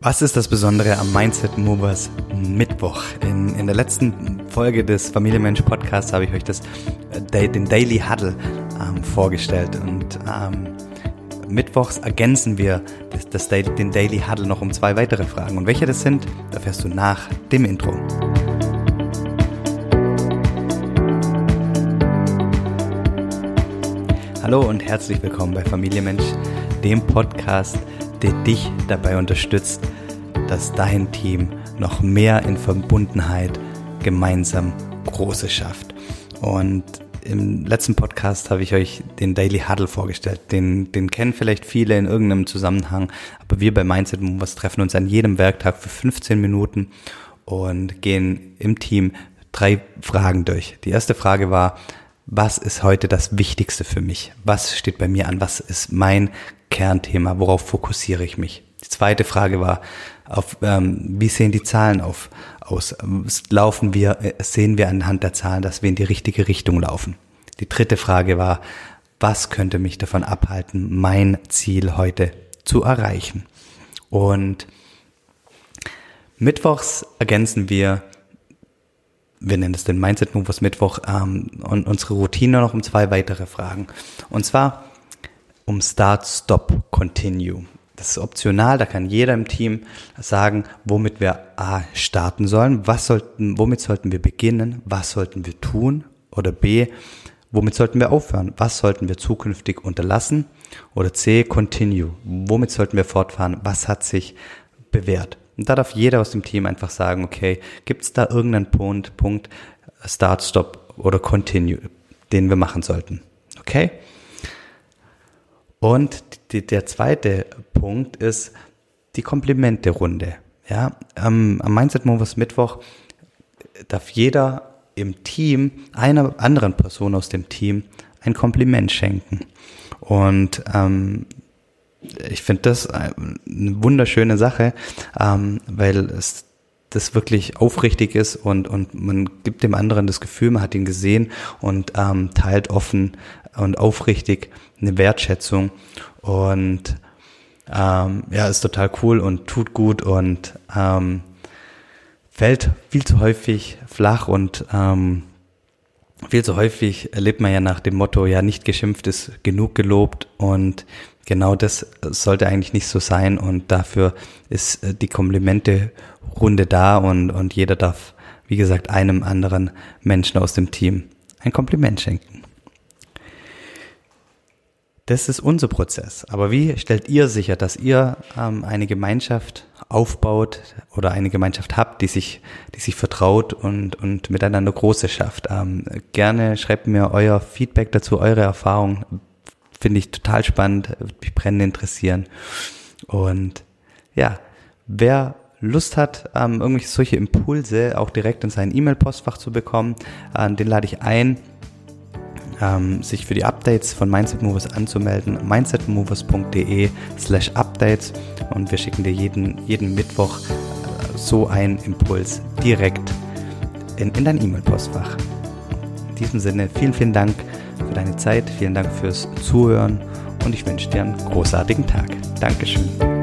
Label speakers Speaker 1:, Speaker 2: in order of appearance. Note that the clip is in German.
Speaker 1: Was ist das Besondere am Mindset Movers Mittwoch? In, in der letzten Folge des Familienmensch Podcasts habe ich euch das, äh, den Daily Huddle ähm, vorgestellt und ähm, Mittwochs ergänzen wir das, das, den Daily Huddle noch um zwei weitere Fragen. Und welche das sind, erfährst du nach dem Intro. Hallo und herzlich willkommen bei Familienmensch, dem Podcast, der dich dabei unterstützt, dass dein Team noch mehr in Verbundenheit gemeinsam Großes schafft. Und im letzten Podcast habe ich euch den Daily Huddle vorgestellt. Den, den kennen vielleicht viele in irgendeinem Zusammenhang, aber wir bei Mindset Movers treffen uns an jedem Werktag für 15 Minuten und gehen im Team drei Fragen durch. Die erste Frage war, was ist heute das Wichtigste für mich? Was steht bei mir an? Was ist mein Kernthema? Worauf fokussiere ich mich? Die zweite Frage war, auf, ähm, wie sehen die Zahlen auf, aus? Laufen wir, äh, sehen wir anhand der Zahlen, dass wir in die richtige Richtung laufen? Die dritte Frage war, was könnte mich davon abhalten, mein Ziel heute zu erreichen? Und mittwochs ergänzen wir wir nennen es den Mindset Movers Mittwoch, ähm, und unsere Routine noch um zwei weitere Fragen. Und zwar um Start, Stop, Continue. Das ist optional, da kann jeder im Team sagen, womit wir A starten sollen, was sollten, womit sollten wir beginnen, was sollten wir tun oder B, womit sollten wir aufhören, was sollten wir zukünftig unterlassen oder C, Continue, womit sollten wir fortfahren, was hat sich bewährt. Und da darf jeder aus dem Team einfach sagen, okay, gibt es da irgendeinen Punkt, Punkt, Start, Stop oder Continue, den wir machen sollten. Okay? Und die, der zweite Punkt ist die Komplimente-Runde. Ja, am, am Mindset Movers Mittwoch darf jeder im Team einer anderen Person aus dem Team ein Kompliment schenken. Und ähm, ich finde das eine wunderschöne Sache, ähm, weil es das wirklich aufrichtig ist und, und man gibt dem anderen das Gefühl, man hat ihn gesehen und ähm, teilt offen und aufrichtig eine Wertschätzung und ähm, ja, ist total cool und tut gut und ähm, fällt viel zu häufig flach und ähm, viel zu häufig erlebt man ja nach dem Motto, ja, nicht geschimpft ist genug gelobt und genau das sollte eigentlich nicht so sein und dafür ist äh, die Komplimente-Runde da und, und jeder darf, wie gesagt, einem anderen Menschen aus dem Team ein Kompliment schenken. Das ist unser Prozess. Aber wie stellt ihr sicher, dass ihr ähm, eine Gemeinschaft aufbaut oder eine Gemeinschaft habt, die sich, die sich vertraut und, und miteinander Große schafft? Ähm, gerne schreibt mir euer Feedback dazu, eure Erfahrung finde ich total spannend, würde mich brennend interessieren. Und ja, wer Lust hat, ähm, irgendwelche solche Impulse auch direkt in sein E-Mail-Postfach zu bekommen, äh, den lade ich ein, ähm, sich für die Updates von Mindset Movers anzumelden. mindsetmovers.de slash Updates und wir schicken dir jeden, jeden Mittwoch äh, so einen Impuls direkt in, in dein E-Mail-Postfach. In diesem Sinne, vielen, vielen Dank für deine Zeit, vielen Dank fürs Zuhören und ich wünsche dir einen großartigen Tag. Dankeschön.